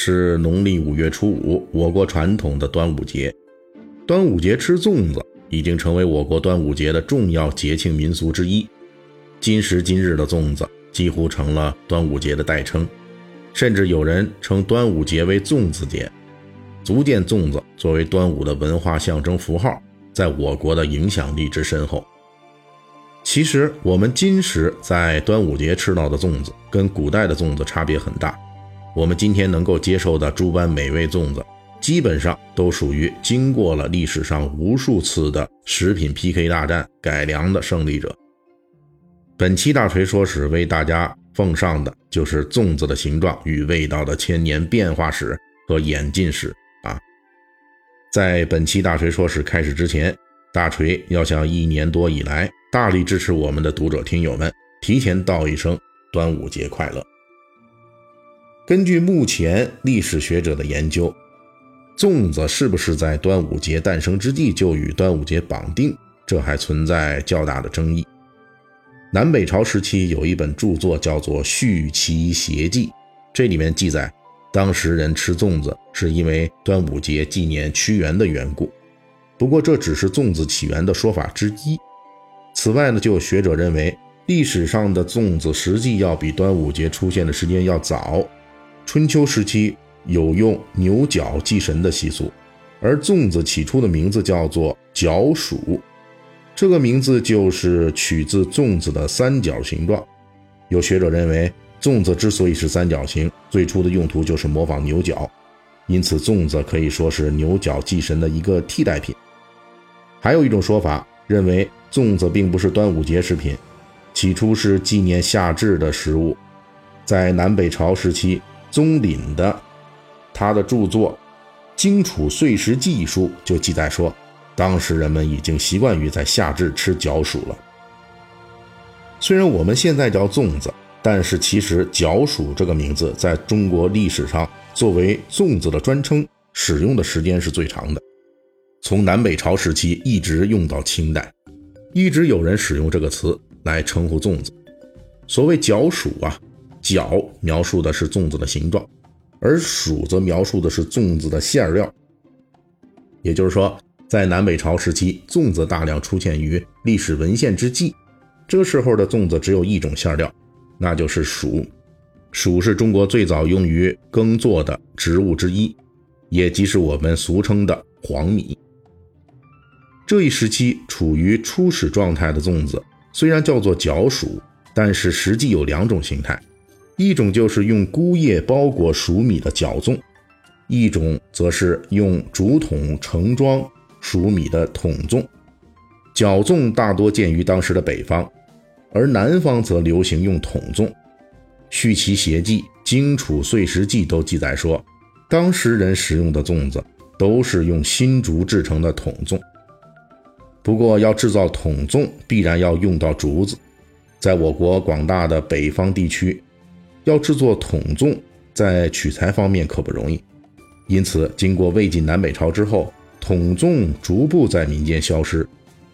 是农历五月初五，我国传统的端午节。端午节吃粽子已经成为我国端午节的重要节庆民俗之一。今时今日的粽子几乎成了端午节的代称，甚至有人称端午节为粽子节，足见粽子作为端午的文化象征符号，在我国的影响力之深厚。其实，我们今时在端午节吃到的粽子，跟古代的粽子差别很大。我们今天能够接受的诸般美味粽子，基本上都属于经过了历史上无数次的食品 PK 大战改良的胜利者。本期大锤说史为大家奉上的就是粽子的形状与味道的千年变化史和演进史啊！在本期大锤说史开始之前，大锤要向一年多以来。大力支持我们的读者听友们，提前道一声端午节快乐。根据目前历史学者的研究，粽子是不是在端午节诞生之地就与端午节绑定，这还存在较大的争议。南北朝时期有一本著作叫做《续齐谐记》，这里面记载，当时人吃粽子是因为端午节纪念屈原的缘故。不过这只是粽子起源的说法之一。此外呢，就有学者认为，历史上的粽子实际要比端午节出现的时间要早。春秋时期有用牛角祭神的习俗，而粽子起初的名字叫做角黍，这个名字就是取自粽子的三角形状。有学者认为，粽子之所以是三角形，最初的用途就是模仿牛角，因此粽子可以说是牛角祭神的一个替代品。还有一种说法认为。粽子并不是端午节食品，起初是纪念夏至的食物。在南北朝时期，宗懔的他的著作《荆楚岁时记》书就记载说，当时人们已经习惯于在夏至吃角黍了。虽然我们现在叫粽子，但是其实角黍这个名字在中国历史上作为粽子的专称使用的时间是最长的，从南北朝时期一直用到清代。一直有人使用这个词来称呼粽子。所谓角黍啊，角描述的是粽子的形状，而黍则描述的是粽子的馅料。也就是说，在南北朝时期，粽子大量出现于历史文献之际。这时候的粽子只有一种馅料，那就是黍。黍是中国最早用于耕作的植物之一，也即是我们俗称的黄米。这一时期处于初始状态的粽子，虽然叫做角黍，但是实际有两种形态，一种就是用菇叶包裹熟米的角粽，一种则是用竹筒盛装熟米的筒粽。角粽大多见于当时的北方，而南方则流行用筒粽。《续齐谐记》《荆楚岁时记》都记载说，当时人食用的粽子都是用新竹制成的筒粽。不过，要制造筒粽，必然要用到竹子。在我国广大的北方地区，要制作筒粽，在取材方面可不容易。因此，经过魏晋南北朝之后，筒粽逐步在民间消失，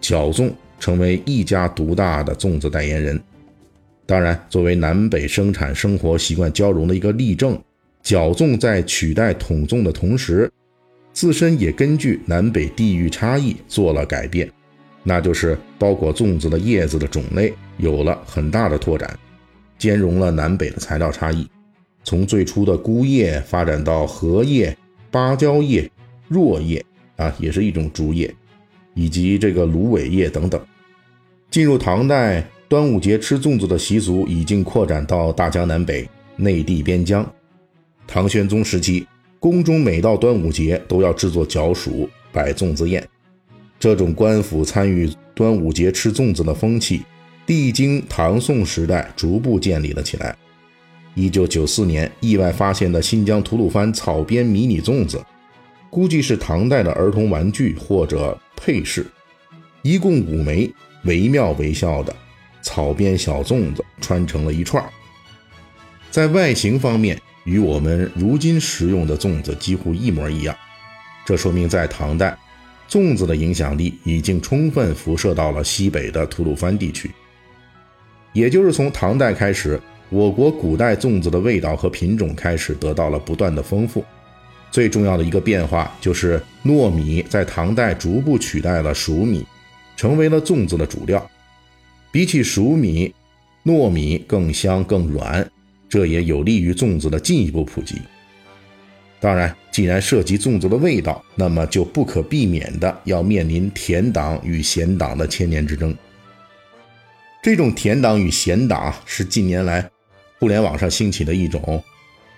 角粽成为一家独大的粽子代言人。当然，作为南北生产生活习惯交融的一个例证，角粽在取代筒粽的同时，自身也根据南北地域差异做了改变，那就是包裹粽子的叶子的种类有了很大的拓展，兼容了南北的材料差异，从最初的菇叶发展到荷叶、芭蕉叶、箬叶啊，也是一种竹叶，以及这个芦苇叶等等。进入唐代，端午节吃粽子的习俗已经扩展到大江南北、内地边疆。唐玄宗时期。宫中每到端午节都要制作角黍摆粽子宴，这种官府参与端午节吃粽子的风气，历经唐宋时代逐步建立了起来。一九九四年意外发现的新疆吐鲁番草编迷你粽子，估计是唐代的儿童玩具或者配饰，一共五枚惟妙惟肖的草编小粽子穿成了一串，在外形方面与我们如今食用的粽子几乎一模一样，这说明在唐代，粽子的影响力已经充分辐射到了西北的吐鲁番地区，也就是从唐代开始。我国古代粽子的味道和品种开始得到了不断的丰富，最重要的一个变化就是糯米在唐代逐步取代了熟米，成为了粽子的主料。比起熟米，糯米更香更软，这也有利于粽子的进一步普及。当然，既然涉及粽子的味道，那么就不可避免的要面临甜党与咸党的千年之争。这种甜党与咸党是近年来。互联网上兴起的一种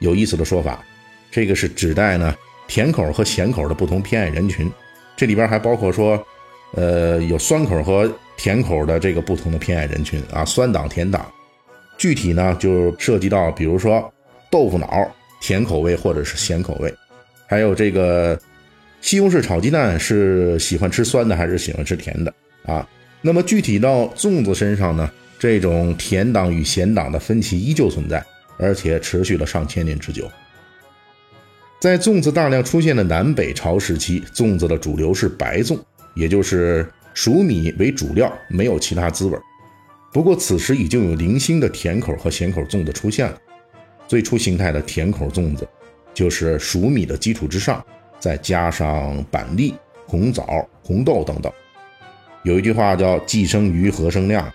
有意思的说法，这个是指代呢甜口和咸口的不同偏爱人群，这里边还包括说，呃，有酸口和甜口的这个不同的偏爱人群啊，酸党甜党。具体呢就涉及到，比如说豆腐脑甜口味或者是咸口味，还有这个西红柿炒鸡蛋是喜欢吃酸的还是喜欢吃甜的啊？那么具体到粽子身上呢？这种甜党与咸党的分歧依旧存在，而且持续了上千年之久。在粽子大量出现的南北朝时期，粽子的主流是白粽，也就是熟米为主料，没有其他滋味。不过此时已经有零星的甜口和咸口粽子出现了。最初形态的甜口粽子，就是熟米的基础之上，再加上板栗、红枣、红豆等等。有一句话叫“既生瑜，何生亮”。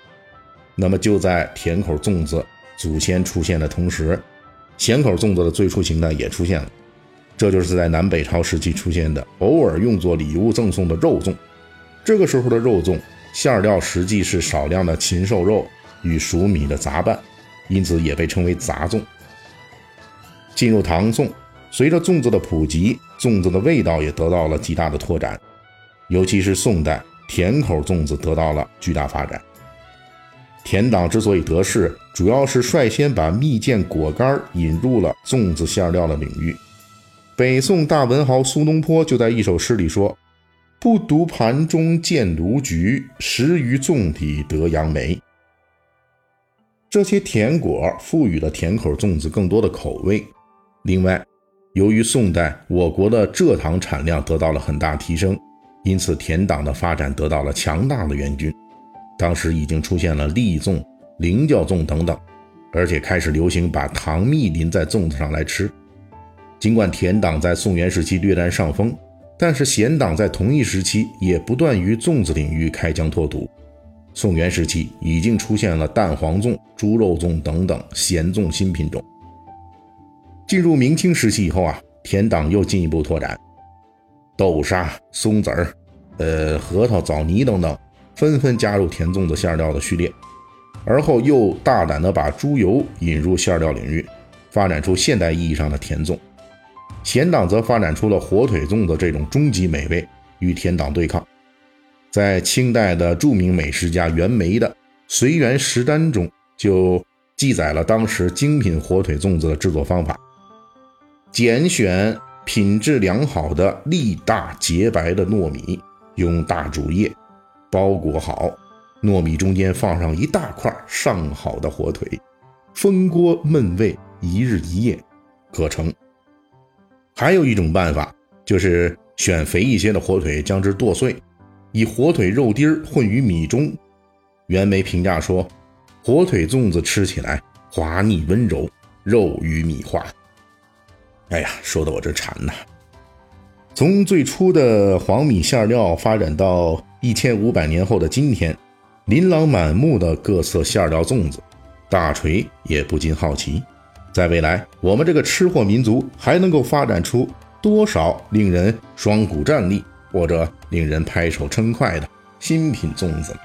那么就在甜口粽子祖先出现的同时，咸口粽子的最初形态也出现了。这就是在南北朝时期出现的，偶尔用作礼物赠送的肉粽。这个时候的肉粽馅料实际是少量的禽兽肉与熟米的杂拌，因此也被称为杂粽。进入唐宋，随着粽子的普及，粽子的味道也得到了极大的拓展，尤其是宋代，甜口粽子得到了巨大发展。甜党之所以得势，主要是率先把蜜饯果干引入了粽子馅料的领域。北宋大文豪苏东坡就在一首诗里说：“不独盘中见卢橘，食于粽底得杨梅。”这些甜果赋予了甜口粽子更多的口味。另外，由于宋代我国的蔗糖产量得到了很大提升，因此甜党的发展得到了强大的援军。当时已经出现了栗粽、菱角粽等等，而且开始流行把糖蜜淋在粽子上来吃。尽管甜党在宋元时期略占上风，但是咸党在同一时期也不断于粽子领域开疆拓土。宋元时期已经出现了蛋黄粽、猪肉粽等等咸粽新品种。进入明清时期以后啊，甜党又进一步拓展，豆沙、松子儿、呃核桃、枣泥等等。纷纷加入甜粽子馅料的序列，而后又大胆地把猪油引入馅料领域，发展出现代意义上的甜粽。咸党则发展出了火腿粽子这种终极美味，与甜党对抗。在清代的著名美食家袁枚的《随园食单》中，就记载了当时精品火腿粽子的制作方法：拣选品质良好的粒大洁白的糯米，用大竹叶。包裹好，糯米中间放上一大块上好的火腿，封锅焖味一日一夜，可成。还有一种办法，就是选肥一些的火腿，将之剁碎，以火腿肉丁混于米中。袁枚评价说：“火腿粽子吃起来滑腻温柔，肉与米化。”哎呀，说的我这馋呐！从最初的黄米馅料发展到一千五百年后的今天，琳琅满目的各色馅料粽子，大锤也不禁好奇，在未来我们这个吃货民族还能够发展出多少令人双股站立或者令人拍手称快的新品粽子？